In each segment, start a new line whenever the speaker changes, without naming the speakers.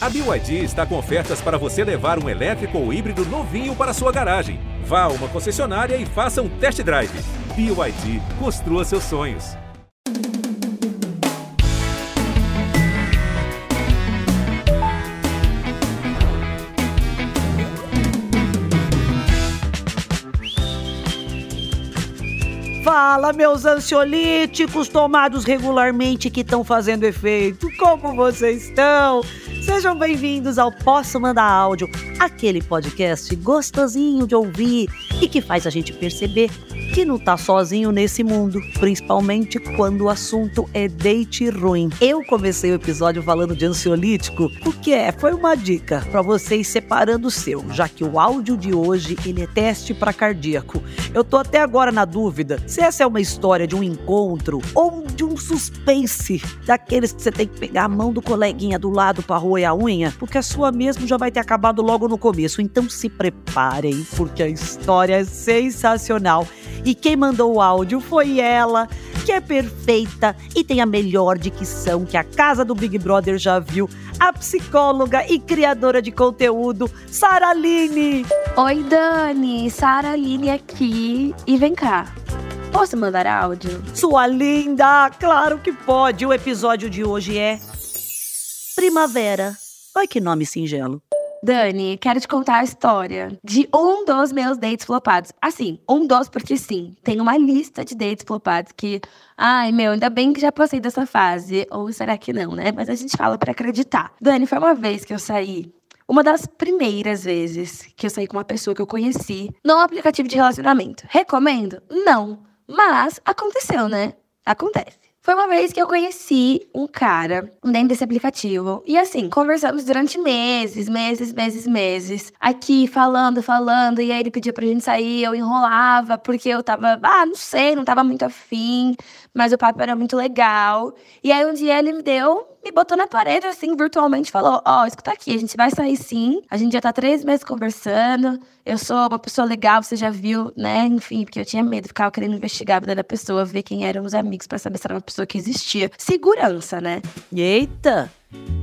A BYD está com ofertas para você levar um elétrico ou híbrido novinho para sua garagem. Vá a uma concessionária e faça um test drive. BYD, construa seus sonhos.
Fala, meus ansiolíticos tomados regularmente que estão fazendo efeito. Como vocês estão? Sejam bem-vindos ao Posso Mandar Áudio, aquele podcast gostosinho de ouvir e que faz a gente perceber que não tá sozinho nesse mundo, principalmente quando o assunto é date ruim. Eu comecei o episódio falando de ansiolítico, porque é, foi uma dica para vocês separando o seu, já que o áudio de hoje ele é teste para cardíaco. Eu tô até agora na dúvida se essa é uma história de um encontro ou de um suspense, daqueles que você tem que pegar a mão do coleguinha do lado para roer a unha, porque a sua mesmo já vai ter acabado logo no começo. Então se preparem, porque a história é sensacional. E quem mandou o áudio foi ela, que é perfeita e tem a melhor dicção que a casa do Big Brother já viu, a psicóloga e criadora de conteúdo, Sara Line.
Oi, Dani, Sara Line aqui. E vem cá. Posso mandar áudio?
Sua linda, claro que pode. O episódio de hoje é Primavera. Ai que nome singelo.
Dani, quero te contar a história de um dos meus dates flopados. Assim, um dos, porque sim, tem uma lista de dates flopados que. Ai, meu, ainda bem que já passei dessa fase. Ou será que não, né? Mas a gente fala para acreditar. Dani, foi uma vez que eu saí. Uma das primeiras vezes que eu saí com uma pessoa que eu conheci no aplicativo de relacionamento. Recomendo? Não. Mas aconteceu, né? Acontece. Foi uma vez que eu conheci um cara dentro desse aplicativo. E assim, conversamos durante meses, meses, meses, meses. Aqui, falando, falando. E aí ele pedia pra gente sair, eu enrolava, porque eu tava, ah, não sei, não tava muito afim. Mas o papo era muito legal. E aí um dia ele me deu, me botou na parede, assim, virtualmente, falou: Ó, oh, escuta aqui, a gente vai sair sim. A gente já tá três meses conversando. Eu sou uma pessoa legal, você já viu, né? Enfim, porque eu tinha medo, ficava querendo investigar a vida da pessoa, ver quem eram os amigos, para saber se era uma pessoa que existia. Segurança, né?
Eita!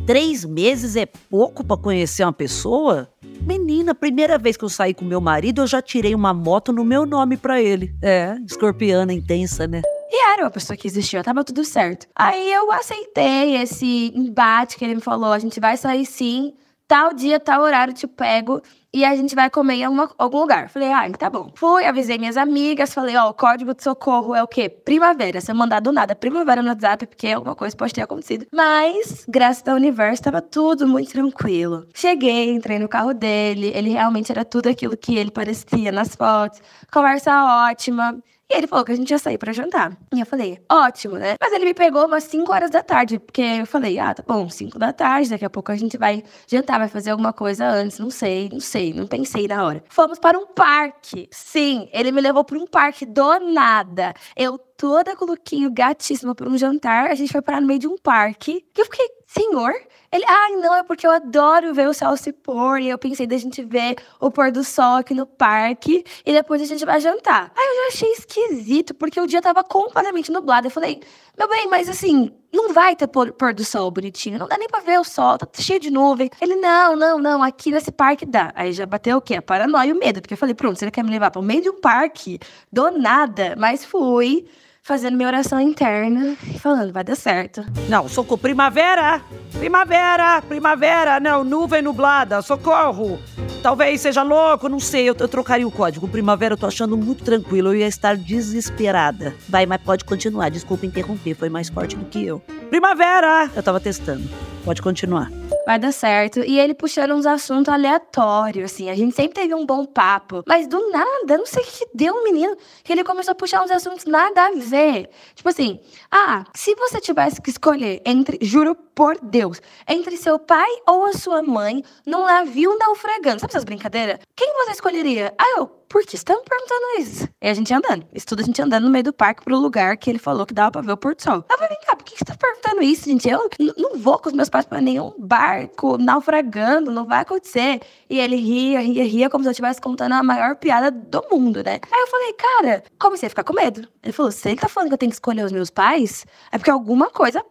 Três meses é pouco para conhecer uma pessoa? Menina, primeira vez que eu saí com meu marido, eu já tirei uma moto no meu nome para ele. É, escorpiana intensa, né?
E era uma pessoa que existia, tava tudo certo. Aí eu aceitei esse embate que ele me falou: a gente vai sair sim, tal dia, tal horário, te pego e a gente vai comer em alguma, algum lugar. Falei, ah, tá bom. Fui, avisei minhas amigas, falei, ó, o código de socorro é o quê? Primavera. Se eu mandar do nada primavera no WhatsApp, porque alguma coisa pode ter acontecido. Mas, graças ao universo, tava tudo muito tranquilo. Cheguei, entrei no carro dele, ele realmente era tudo aquilo que ele parecia nas fotos. Conversa ótima. E ele falou que a gente ia sair para jantar. E eu falei, ótimo, né? Mas ele me pegou umas 5 horas da tarde, porque eu falei, ah, tá bom, 5 da tarde, daqui a pouco a gente vai jantar, vai fazer alguma coisa antes, não sei, não sei, não pensei na hora. Fomos para um parque. Sim, ele me levou para um parque do nada. Eu toda com o gatíssima para um jantar, a gente foi parar no meio de um parque. Que eu fiquei, senhor? Ele, ah, não, é porque eu adoro ver o sol se pôr. E eu pensei da gente ver o pôr do sol aqui no parque e depois a gente vai jantar. Aí eu já achei esquisito, porque o dia tava completamente nublado. Eu falei, meu bem, mas assim, não vai ter pôr, pôr do sol bonitinho, não dá nem pra ver o sol, tá cheio de nuvem. Ele, não, não, não, aqui nesse parque dá. Aí já bateu o quê? A paranoia e o medo, porque eu falei, pronto, você quer me levar para o meio de um parque? Do nada. Mas fui fazendo minha oração interna e falando, vai dar certo.
Não, socorro, primavera! Primavera! Primavera! Não, nuvem nublada, socorro! Talvez seja louco, não sei, eu, eu trocaria o código. Primavera eu tô achando muito tranquilo, eu ia estar desesperada. Vai, mas pode continuar, desculpa interromper, foi mais forte do que eu. Primavera! Eu tava testando. Pode continuar.
Vai dar certo. E ele puxando uns assuntos aleatórios, assim. A gente sempre teve um bom papo. Mas do nada, não sei o que deu menino, que ele começou a puxar uns assuntos nada a ver. Tipo assim, ah, se você tivesse que escolher entre, juro por Deus, entre seu pai ou a sua mãe num navio naufragando, sabe essas brincadeiras? Quem você escolheria? Ah, eu, por que você tá perguntando isso? E a gente andando. Isso tudo a gente andando no meio do parque pro lugar que ele falou que dava pra ver o pôr do sol. Eu falei, vem cá, por que você tá perguntando isso, gente? Eu não vou com os meus pais pra nenhum barco naufragando, não vai acontecer. E ele ria, ria, ria, como se eu estivesse contando a maior piada do mundo, né? Aí eu falei, cara, comecei a ficar com medo. Ele falou, se ele tá falando que eu tenho que escolher os meus pais, é porque alguma coisa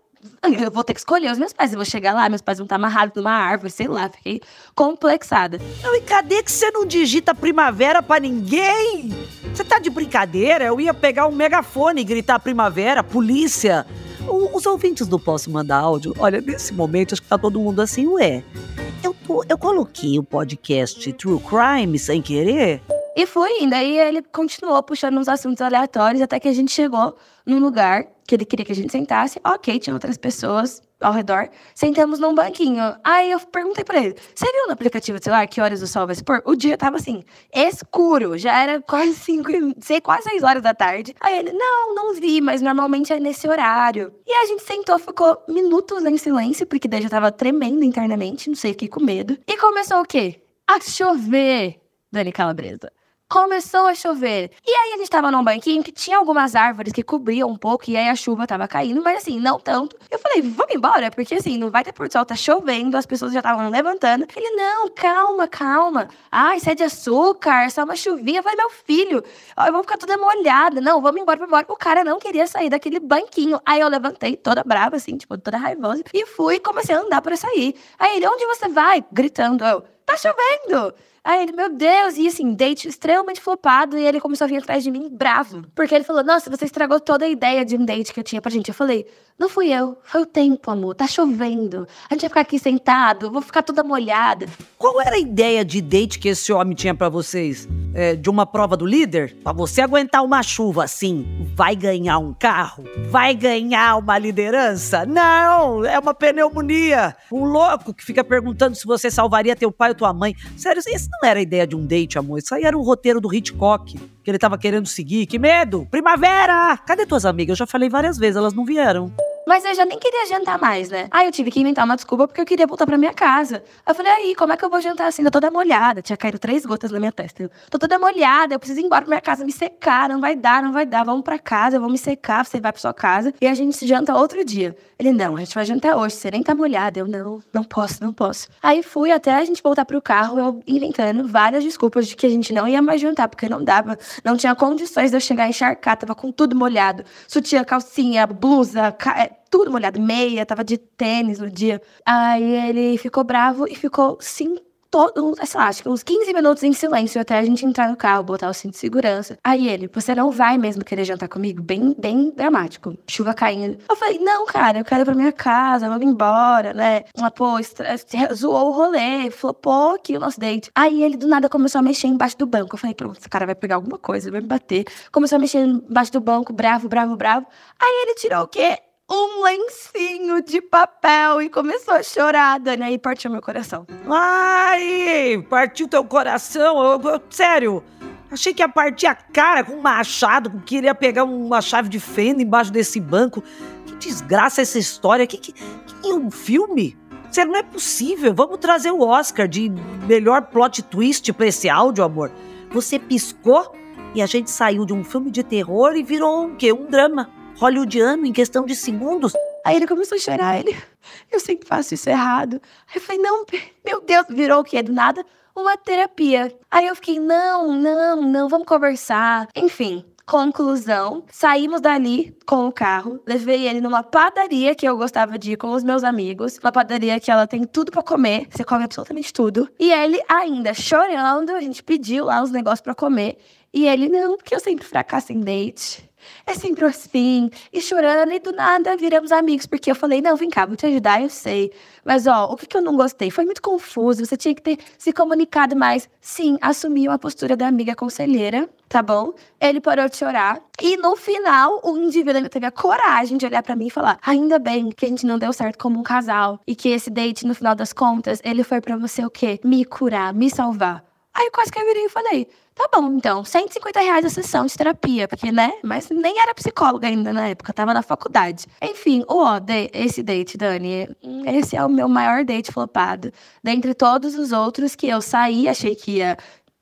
eu vou ter que escolher os meus pais. Eu vou chegar lá, meus pais vão estar amarrados numa árvore, sei lá. Fiquei complexada.
Não, e cadê que você não digita primavera pra ninguém? Você tá de brincadeira? Eu ia pegar um megafone e gritar primavera, polícia. O- Os ouvintes do Posso Mandar Áudio, olha, nesse momento acho que tá todo mundo assim, ué. Eu, eu coloquei o podcast True Crime sem querer?
E fui indo. Aí ele continuou puxando uns assuntos aleatórios até que a gente chegou num lugar que ele queria que a gente sentasse. Ok, tinha outras pessoas ao redor. Sentamos num banquinho. Aí eu perguntei pra ele: Você viu no aplicativo do celular que horas o sol vai se pôr? O dia tava assim, escuro. Já era quase cinco, sei, quase seis horas da tarde. Aí ele: Não, não vi, mas normalmente é nesse horário. E a gente sentou, ficou minutos em silêncio, porque daí já tava tremendo internamente, não sei, fiquei com medo. E começou o quê? A chover, Dani Calabresa. Começou a chover. E aí a gente tava num banquinho que tinha algumas árvores que cobriam um pouco, e aí a chuva tava caindo, mas assim, não tanto. Eu falei, vamos embora, porque assim, não vai ter por sol, tá chovendo, as pessoas já estavam levantando. Ele, não, calma, calma. Ai, isso é de açúcar, só uma chuvinha. Eu falei, meu filho, eu vou ficar toda molhada. Não, vamos embora, vamos embora. O cara não queria sair daquele banquinho. Aí eu levantei, toda brava, assim, tipo, toda raivosa, e fui comecei a andar pra sair. Aí ele, onde você vai? Gritando, eu, tá chovendo! Aí ele, meu Deus, e assim, date extremamente flopado, e ele começou a vir atrás de mim bravo. Porque ele falou, nossa, você estragou toda a ideia de um date que eu tinha pra gente. Eu falei, não fui eu, foi o tempo, amor, tá chovendo. A gente vai ficar aqui sentado, vou ficar toda molhada.
Qual era a ideia de date que esse homem tinha pra vocês? É, de uma prova do líder? Pra você aguentar uma chuva assim, vai ganhar um carro? Vai ganhar uma liderança? Não, é uma pneumonia. Um louco que fica perguntando se você salvaria teu pai ou tua mãe. Sério, isso não era a ideia de um date, amor. Isso aí era o roteiro do Hitchcock, que ele tava querendo seguir. Que medo! Primavera! Cadê tuas amigas? Eu já falei várias vezes, elas não vieram.
Mas eu já nem queria jantar mais, né? Aí eu tive que inventar uma desculpa porque eu queria voltar pra minha casa. Eu falei, aí, como é que eu vou jantar assim? Tô toda molhada. Tinha caído três gotas na minha testa. Eu, Tô toda molhada, eu preciso ir embora pra minha casa me secar. Não vai dar, não vai dar. Vamos pra casa, eu vou me secar, você vai pra sua casa. E a gente se janta outro dia. Ele, não, a gente vai jantar hoje, você nem tá molhada. Eu, não, não posso, não posso. Aí fui até a gente voltar pro carro, eu inventando várias desculpas de que a gente não ia mais jantar, porque não dava, não tinha condições de eu chegar encharcado, tava com tudo molhado. Sutiã, calcinha, blusa, ca- é, tudo molhado, meia, tava de tênis no dia. Aí ele ficou bravo e ficou sim. Todo, sei lá, acho que uns 15 minutos em silêncio até a gente entrar no carro, botar o cinto de segurança. Aí ele, você não vai mesmo querer jantar comigo? Bem, bem dramático. Chuva caindo. Eu falei, não, cara, eu quero ir pra minha casa, vamos embora, né? Uma, pô, zoou o rolê, flopou aqui o nosso date. Aí ele do nada começou a mexer embaixo do banco. Eu falei, pronto, esse cara vai pegar alguma coisa, vai me bater. Começou a mexer embaixo do banco, bravo, bravo, bravo. Aí ele tirou o quê? Um lencinho de papel e começou a chorar, Dani. Aí partiu meu coração.
Ai, partiu teu coração. Eu- eu- sério, achei que ia partir a cara com um machado, que queria pegar uma chave de fenda embaixo desse banco. Que desgraça essa história. Que, que, que um filme? Sério, não é possível. Vamos trazer o Oscar de melhor plot twist pra esse áudio, amor. Você piscou e a gente saiu de um filme de terror e virou um quê? Um drama hollywoodiano em questão de segundos.
Aí ele começou a chorar. Ele, eu sempre faço isso errado. Aí eu falei, não, meu Deus, virou o quê? Do nada, uma terapia. Aí eu fiquei, não, não, não, vamos conversar. Enfim. Conclusão, saímos dali com o carro, levei ele numa padaria que eu gostava de ir com os meus amigos, uma padaria que ela tem tudo pra comer, você come absolutamente tudo. E ele ainda chorando, a gente pediu lá uns negócios pra comer, e ele não, porque eu sempre fracasso em date. É sempre assim, e chorando, e do nada viramos amigos, porque eu falei, não, vem cá, vou te ajudar, eu sei. Mas, ó, o que, que eu não gostei? Foi muito confuso, você tinha que ter se comunicado mais. Sim, assumiu a postura da amiga conselheira, tá bom? Ele parou de chorar, e no final, o indivíduo teve a coragem de olhar pra mim e falar, ainda bem que a gente não deu certo como um casal, e que esse date, no final das contas, ele foi pra você o quê? Me curar, me salvar. Aí quase que eu virei e falei, tá bom, então, 150 reais a sessão de terapia, porque, né? Mas nem era psicóloga ainda na época, tava na faculdade. Enfim, o de- esse date, Dani, esse é o meu maior date flopado. Dentre todos os outros que eu saí, achei que ia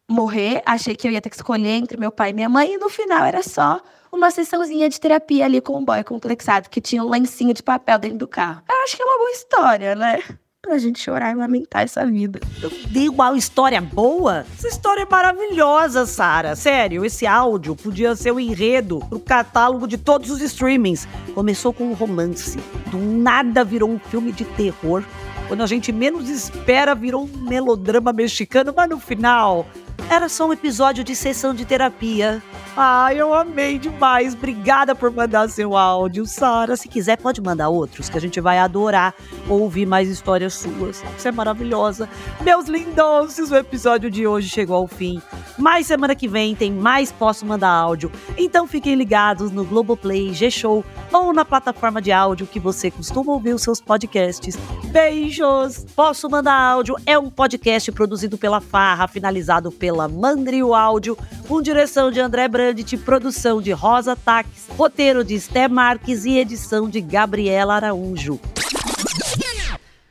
morrer, achei que eu ia ter que escolher entre meu pai e minha mãe, e no final era só uma sessãozinha de terapia ali com um boy complexado que tinha um lencinho de papel dentro do carro. Eu acho que é uma boa história, né? Pra gente chorar e lamentar essa vida.
Eu dei uma história boa? Essa história é maravilhosa, Sara. Sério, esse áudio podia ser o enredo pro catálogo de todos os streamings. Começou com um romance, do nada virou um filme de terror. Quando a gente menos espera, virou um melodrama mexicano, mas no final era só um episódio de sessão de terapia. Ai, eu amei demais. Obrigada por mandar seu áudio, Sara. Se quiser, pode mandar outros, que a gente vai adorar ouvir mais histórias suas. Você é maravilhosa. Meus lindões, o episódio de hoje chegou ao fim. Mas semana que vem tem mais Posso Mandar Áudio. Então fiquem ligados no Globoplay, G-Show ou na plataforma de áudio que você costuma ouvir os seus podcasts. Beijos! Posso Mandar Áudio é um podcast produzido pela Farra, finalizado pela Mandrio Áudio, com direção de André Brandt, produção de Rosa Taques, roteiro de Esté Marques e edição de Gabriela Araújo.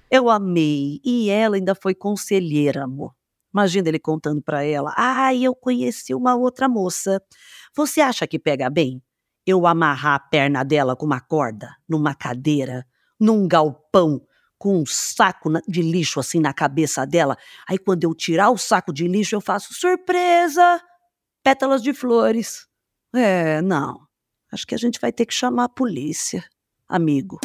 Eu amei. E ela ainda foi conselheira, amor. Imagina ele contando para ela: "Ah, eu conheci uma outra moça. Você acha que pega bem? Eu amarrar a perna dela com uma corda, numa cadeira, num galpão, com um saco de lixo assim na cabeça dela. Aí quando eu tirar o saco de lixo, eu faço surpresa, pétalas de flores. É, não. Acho que a gente vai ter que chamar a polícia, amigo.